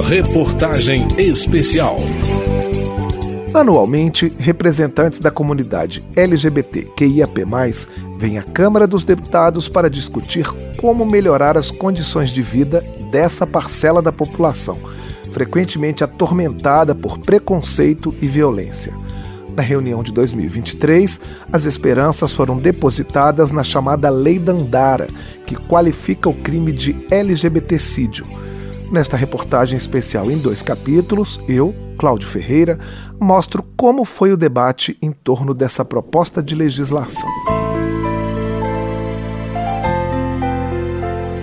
Reportagem Especial. Anualmente, representantes da comunidade LGBTQIAP+, vêm à Câmara dos Deputados para discutir como melhorar as condições de vida dessa parcela da população, frequentemente atormentada por preconceito e violência. Na reunião de 2023, as esperanças foram depositadas na chamada Lei Dandara, que qualifica o crime de LGBTcídio. Nesta reportagem especial em dois capítulos, eu, Cláudio Ferreira, mostro como foi o debate em torno dessa proposta de legislação.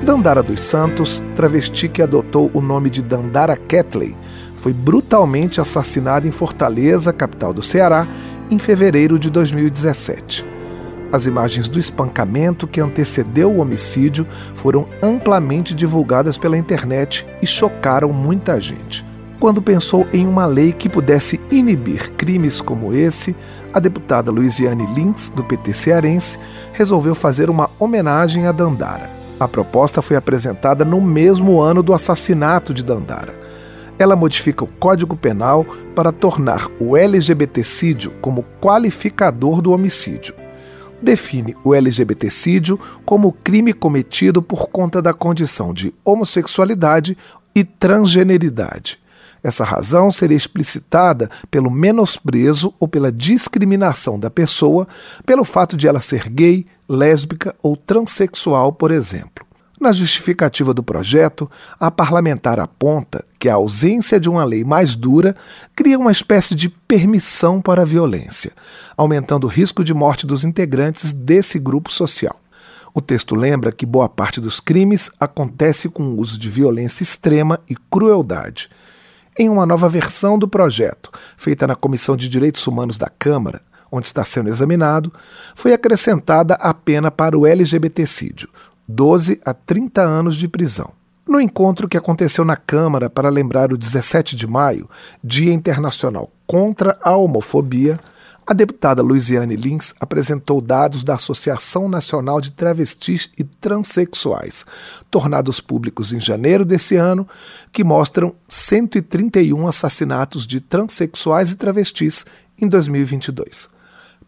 Dandara dos Santos, travesti que adotou o nome de Dandara Ketley, foi brutalmente assassinada em Fortaleza, capital do Ceará, em fevereiro de 2017. As imagens do espancamento que antecedeu o homicídio foram amplamente divulgadas pela internet e chocaram muita gente. Quando pensou em uma lei que pudesse inibir crimes como esse, a deputada Luiziane Lins, do PT cearense, resolveu fazer uma homenagem a Dandara. A proposta foi apresentada no mesmo ano do assassinato de Dandara ela modifica o Código Penal para tornar o LGBTcídio como qualificador do homicídio. Define o LGBTcídio como crime cometido por conta da condição de homossexualidade e transgeneridade. Essa razão seria explicitada pelo menosprezo ou pela discriminação da pessoa pelo fato de ela ser gay, lésbica ou transexual, por exemplo. Na justificativa do projeto, a parlamentar aponta que a ausência de uma lei mais dura cria uma espécie de permissão para a violência, aumentando o risco de morte dos integrantes desse grupo social. O texto lembra que boa parte dos crimes acontece com o uso de violência extrema e crueldade. Em uma nova versão do projeto, feita na Comissão de Direitos Humanos da Câmara, onde está sendo examinado, foi acrescentada a pena para o LGBTcídio, 12 a 30 anos de prisão. No encontro que aconteceu na Câmara para lembrar o 17 de maio, Dia Internacional contra a Homofobia, a deputada Luiziane Lins apresentou dados da Associação Nacional de Travestis e Transsexuais, tornados públicos em janeiro desse ano, que mostram 131 assassinatos de transexuais e travestis em 2022.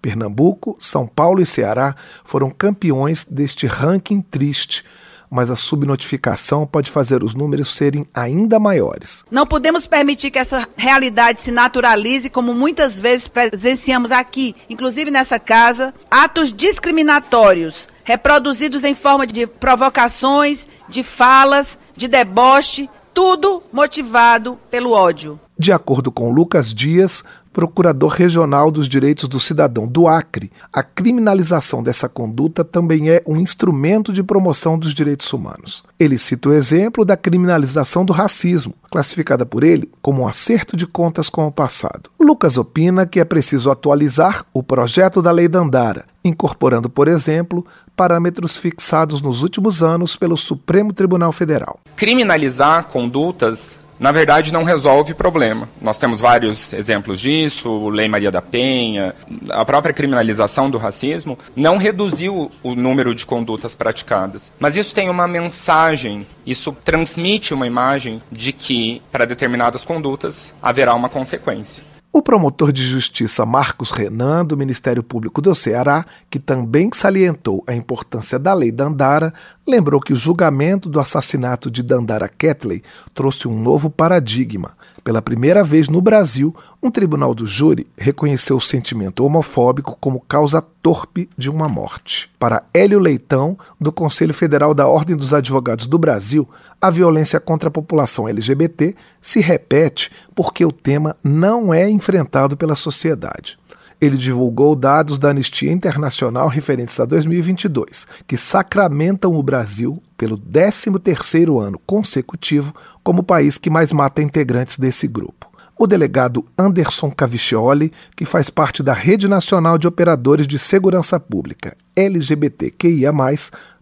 Pernambuco, São Paulo e Ceará foram campeões deste ranking triste, mas a subnotificação pode fazer os números serem ainda maiores. Não podemos permitir que essa realidade se naturalize, como muitas vezes presenciamos aqui, inclusive nessa casa, atos discriminatórios reproduzidos em forma de provocações, de falas, de deboche, tudo motivado pelo ódio. De acordo com Lucas Dias, procurador regional dos direitos do cidadão do Acre, a criminalização dessa conduta também é um instrumento de promoção dos direitos humanos. Ele cita o exemplo da criminalização do racismo, classificada por ele como um acerto de contas com o passado. Lucas opina que é preciso atualizar o projeto da Lei Dandara, incorporando, por exemplo, parâmetros fixados nos últimos anos pelo Supremo Tribunal Federal. Criminalizar condutas na verdade não resolve o problema. Nós temos vários exemplos disso, Lei Maria da Penha, a própria criminalização do racismo não reduziu o número de condutas praticadas. Mas isso tem uma mensagem, isso transmite uma imagem de que para determinadas condutas haverá uma consequência. O promotor de justiça Marcos Renan, do Ministério Público do Ceará, que também salientou a importância da lei Dandara, lembrou que o julgamento do assassinato de Dandara Ketley trouxe um novo paradigma. Pela primeira vez no Brasil, um tribunal do júri reconheceu o sentimento homofóbico como causa torpe de uma morte. Para Hélio Leitão, do Conselho Federal da Ordem dos Advogados do Brasil, a violência contra a população LGBT se repete porque o tema não é enfrentado pela sociedade. Ele divulgou dados da Anistia Internacional referentes a 2022, que sacramentam o Brasil pelo 13º ano consecutivo como o país que mais mata integrantes desse grupo. O delegado Anderson Caviccioli, que faz parte da Rede Nacional de Operadores de Segurança Pública LGBTQIA+,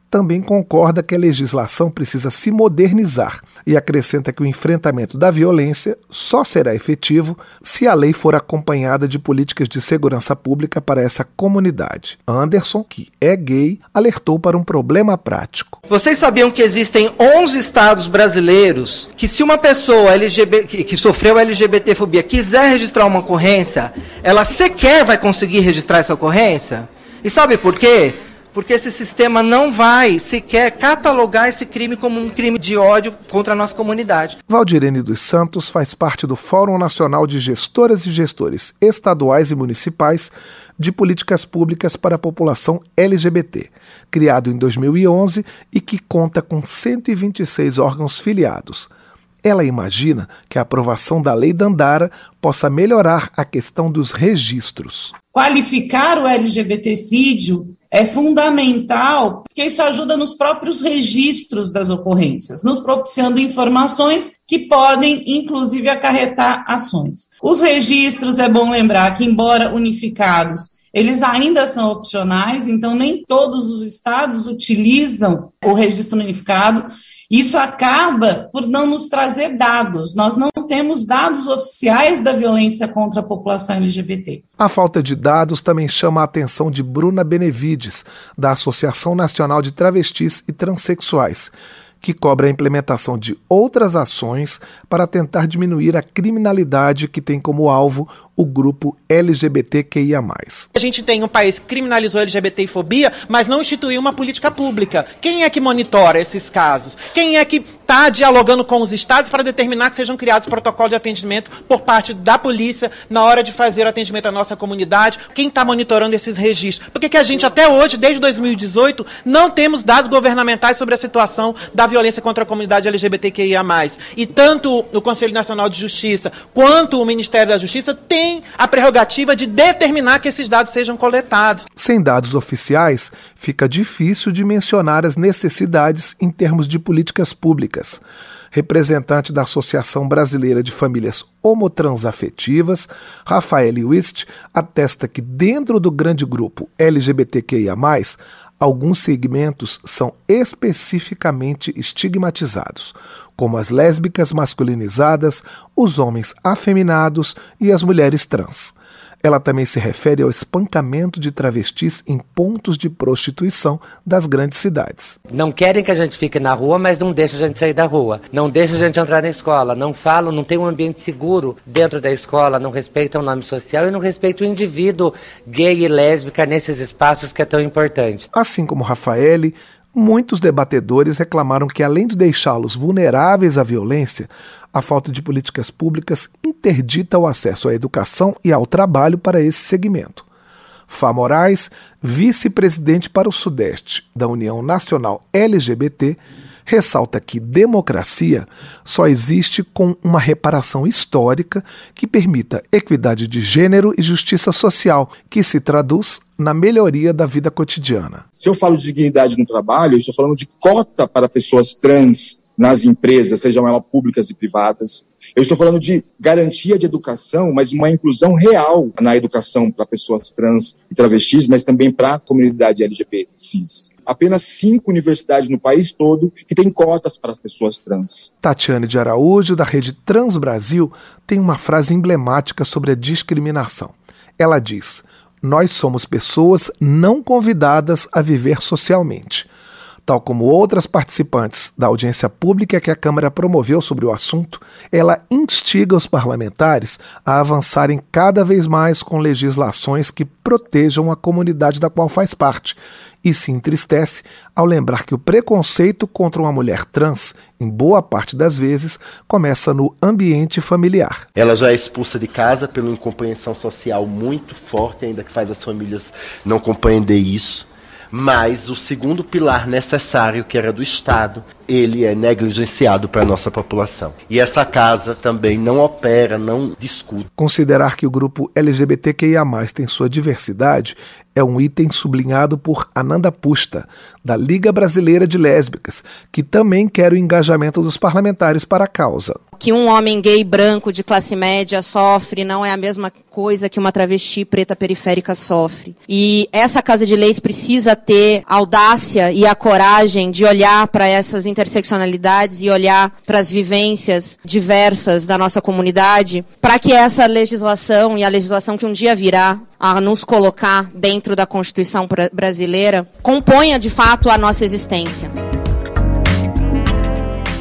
também concorda que a legislação precisa se modernizar e acrescenta que o enfrentamento da violência só será efetivo se a lei for acompanhada de políticas de segurança pública para essa comunidade. Anderson, que é gay, alertou para um problema prático. Vocês sabiam que existem 11 estados brasileiros que se uma pessoa LGBT, que sofreu LGBTfobia quiser registrar uma ocorrência, ela sequer vai conseguir registrar essa ocorrência? E sabe por quê? Porque esse sistema não vai sequer catalogar esse crime como um crime de ódio contra a nossa comunidade. Valdirene dos Santos faz parte do Fórum Nacional de Gestoras e Gestores Estaduais e Municipais de Políticas Públicas para a População LGBT, criado em 2011 e que conta com 126 órgãos filiados. Ela imagina que a aprovação da Lei Dandara possa melhorar a questão dos registros. Qualificar o LGBTcídio é fundamental, porque isso ajuda nos próprios registros das ocorrências, nos propiciando informações que podem, inclusive, acarretar ações. Os registros, é bom lembrar que, embora unificados, eles ainda são opcionais, então nem todos os estados utilizam o registro unificado. Isso acaba por não nos trazer dados. Nós não temos dados oficiais da violência contra a população LGBT. A falta de dados também chama a atenção de Bruna Benevides, da Associação Nacional de Travestis e Transsexuais que cobra a implementação de outras ações para tentar diminuir a criminalidade que tem como alvo o grupo LGBTQIA. A gente tem um país que criminalizou LGBTfobia, mas não instituiu uma política pública. Quem é que monitora esses casos? Quem é que está dialogando com os estados para determinar que sejam criados protocolos de atendimento por parte da polícia na hora de fazer o atendimento à nossa comunidade? Quem está monitorando esses registros? Por que a gente até hoje, desde 2018, não temos dados governamentais sobre a situação da violência contra a comunidade LGBTQIA+. E tanto o Conselho Nacional de Justiça quanto o Ministério da Justiça têm a prerrogativa de determinar que esses dados sejam coletados. Sem dados oficiais, fica difícil de mencionar as necessidades em termos de políticas públicas representante da Associação Brasileira de Famílias Homotransafetivas, Rafael Wist, atesta que dentro do grande grupo LGBTQIA, alguns segmentos são especificamente estigmatizados, como as lésbicas masculinizadas, os homens afeminados e as mulheres trans. Ela também se refere ao espancamento de travestis em pontos de prostituição das grandes cidades. Não querem que a gente fique na rua, mas não deixam a gente sair da rua. Não deixam a gente entrar na escola. Não falam, não tem um ambiente seguro dentro da escola, não respeitam o nome social e não respeitam o indivíduo gay e lésbica nesses espaços que é tão importante. Assim como Rafaele, muitos debatedores reclamaram que, além de deixá-los vulneráveis à violência, a falta de políticas públicas interdita o acesso à educação e ao trabalho para esse segmento. Fá Moraes, vice-presidente para o Sudeste da União Nacional LGBT, ressalta que democracia só existe com uma reparação histórica que permita equidade de gênero e justiça social, que se traduz na melhoria da vida cotidiana. Se eu falo de dignidade no trabalho, estou falando de cota para pessoas trans nas empresas, sejam elas públicas e privadas. Eu estou falando de garantia de educação, mas uma inclusão real na educação para pessoas trans e travestis, mas também para a comunidade LGBT cis. Apenas cinco universidades no país todo que têm cotas para as pessoas trans. Tatiane de Araújo, da rede Trans Brasil, tem uma frase emblemática sobre a discriminação. Ela diz: Nós somos pessoas não convidadas a viver socialmente tal como outras participantes da audiência pública que a Câmara promoveu sobre o assunto, ela instiga os parlamentares a avançarem cada vez mais com legislações que protejam a comunidade da qual faz parte e se entristece ao lembrar que o preconceito contra uma mulher trans, em boa parte das vezes, começa no ambiente familiar. Ela já é expulsa de casa pela incompreensão social muito forte, ainda que faz as famílias não compreender isso mas o segundo pilar necessário, que era do Estado, ele é negligenciado para a nossa população. E essa casa também não opera, não discute. Considerar que o grupo LGBTQIA+, tem sua diversidade é um item sublinhado por Ananda Pusta, da Liga Brasileira de Lésbicas, que também quer o engajamento dos parlamentares para a causa que um homem gay branco de classe média sofre não é a mesma coisa que uma travesti preta periférica sofre. E essa Casa de Leis precisa ter audácia e a coragem de olhar para essas interseccionalidades e olhar para as vivências diversas da nossa comunidade, para que essa legislação e a legislação que um dia virá a nos colocar dentro da Constituição brasileira componha de fato a nossa existência.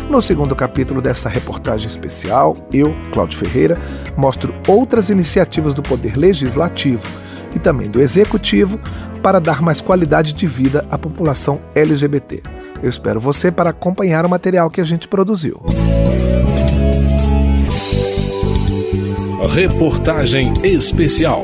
No segundo capítulo dessa reportagem especial, eu, Cláudio Ferreira, mostro outras iniciativas do Poder Legislativo e também do Executivo para dar mais qualidade de vida à população LGBT. Eu espero você para acompanhar o material que a gente produziu. Reportagem especial.